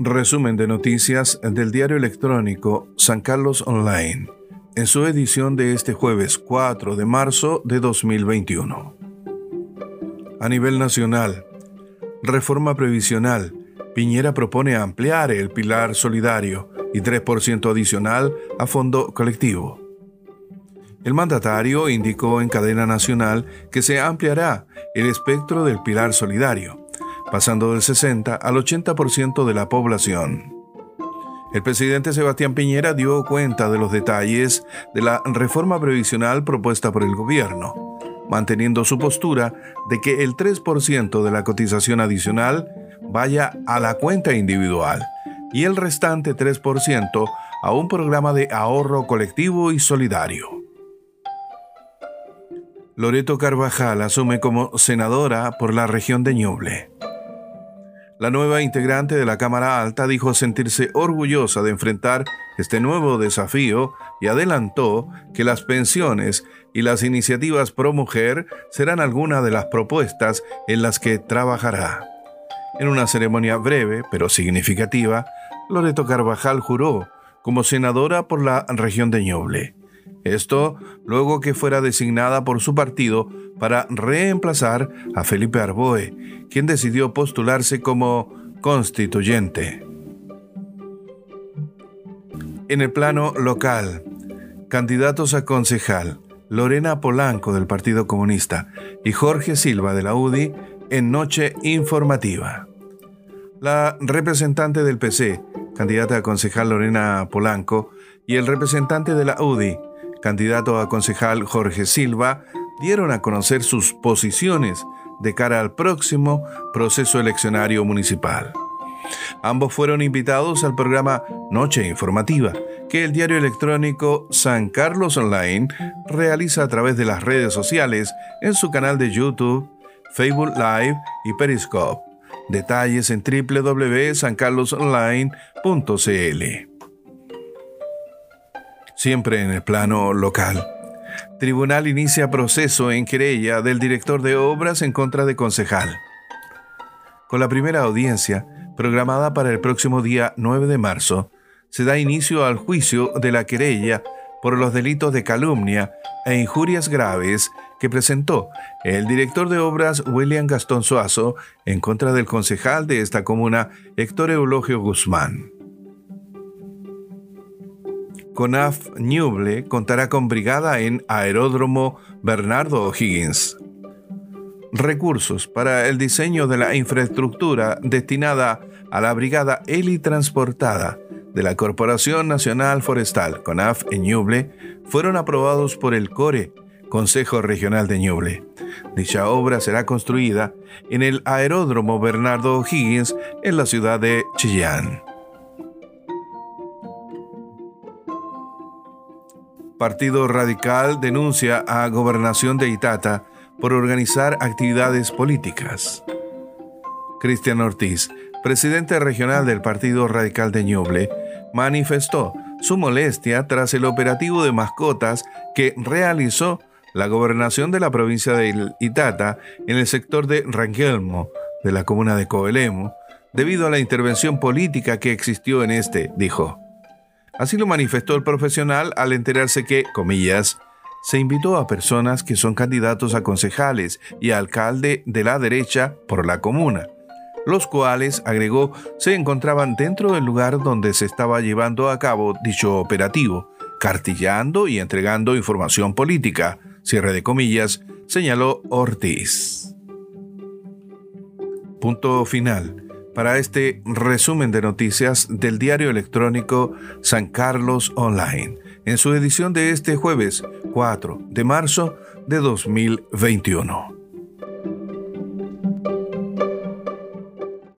Resumen de noticias del diario electrónico San Carlos Online, en su edición de este jueves 4 de marzo de 2021. A nivel nacional, reforma previsional, Piñera propone ampliar el pilar solidario y 3% adicional a fondo colectivo. El mandatario indicó en cadena nacional que se ampliará el espectro del pilar solidario, pasando del 60 al 80% de la población. El presidente Sebastián Piñera dio cuenta de los detalles de la reforma previsional propuesta por el gobierno, manteniendo su postura de que el 3% de la cotización adicional vaya a la cuenta individual y el restante 3% a un programa de ahorro colectivo y solidario. Loreto Carvajal asume como senadora por la región de Ñuble. La nueva integrante de la Cámara Alta dijo sentirse orgullosa de enfrentar este nuevo desafío y adelantó que las pensiones y las iniciativas pro mujer serán algunas de las propuestas en las que trabajará. En una ceremonia breve pero significativa, Loreto Carvajal juró como senadora por la región de Ñuble. Esto luego que fuera designada por su partido para reemplazar a Felipe Arboe, quien decidió postularse como constituyente. En el plano local, candidatos a concejal, Lorena Polanco del Partido Comunista y Jorge Silva de la UDI en noche informativa. La representante del PC, candidata a concejal Lorena Polanco, y el representante de la UDI, candidato a concejal Jorge Silva, dieron a conocer sus posiciones de cara al próximo proceso eleccionario municipal. Ambos fueron invitados al programa Noche Informativa, que el diario electrónico San Carlos Online realiza a través de las redes sociales en su canal de YouTube, Facebook Live y Periscope. Detalles en www.sancarlosonline.cl siempre en el plano local. Tribunal inicia proceso en querella del director de obras en contra de concejal. Con la primera audiencia, programada para el próximo día 9 de marzo, se da inicio al juicio de la querella por los delitos de calumnia e injurias graves que presentó el director de obras William Gastón Suazo en contra del concejal de esta comuna Héctor Eulogio Guzmán. CONAF Ñuble contará con brigada en Aeródromo Bernardo O'Higgins. Recursos para el diseño de la infraestructura destinada a la brigada helitransportada de la Corporación Nacional Forestal, CONAF en fueron aprobados por el CORE, Consejo Regional de Ñuble. Dicha obra será construida en el Aeródromo Bernardo O'Higgins en la ciudad de Chillán. Partido Radical denuncia a Gobernación de Itata por organizar actividades políticas. Cristian Ortiz, presidente regional del Partido Radical de Ñuble, manifestó su molestia tras el operativo de mascotas que realizó la gobernación de la provincia de Itata en el sector de Rangelmo, de la comuna de Coelemo, debido a la intervención política que existió en este, dijo. Así lo manifestó el profesional al enterarse que, comillas, se invitó a personas que son candidatos a concejales y alcalde de la derecha por la comuna, los cuales, agregó, se encontraban dentro del lugar donde se estaba llevando a cabo dicho operativo, cartillando y entregando información política, cierre de comillas, señaló Ortiz. Punto final para este resumen de noticias del diario electrónico San Carlos Online, en su edición de este jueves 4 de marzo de 2021.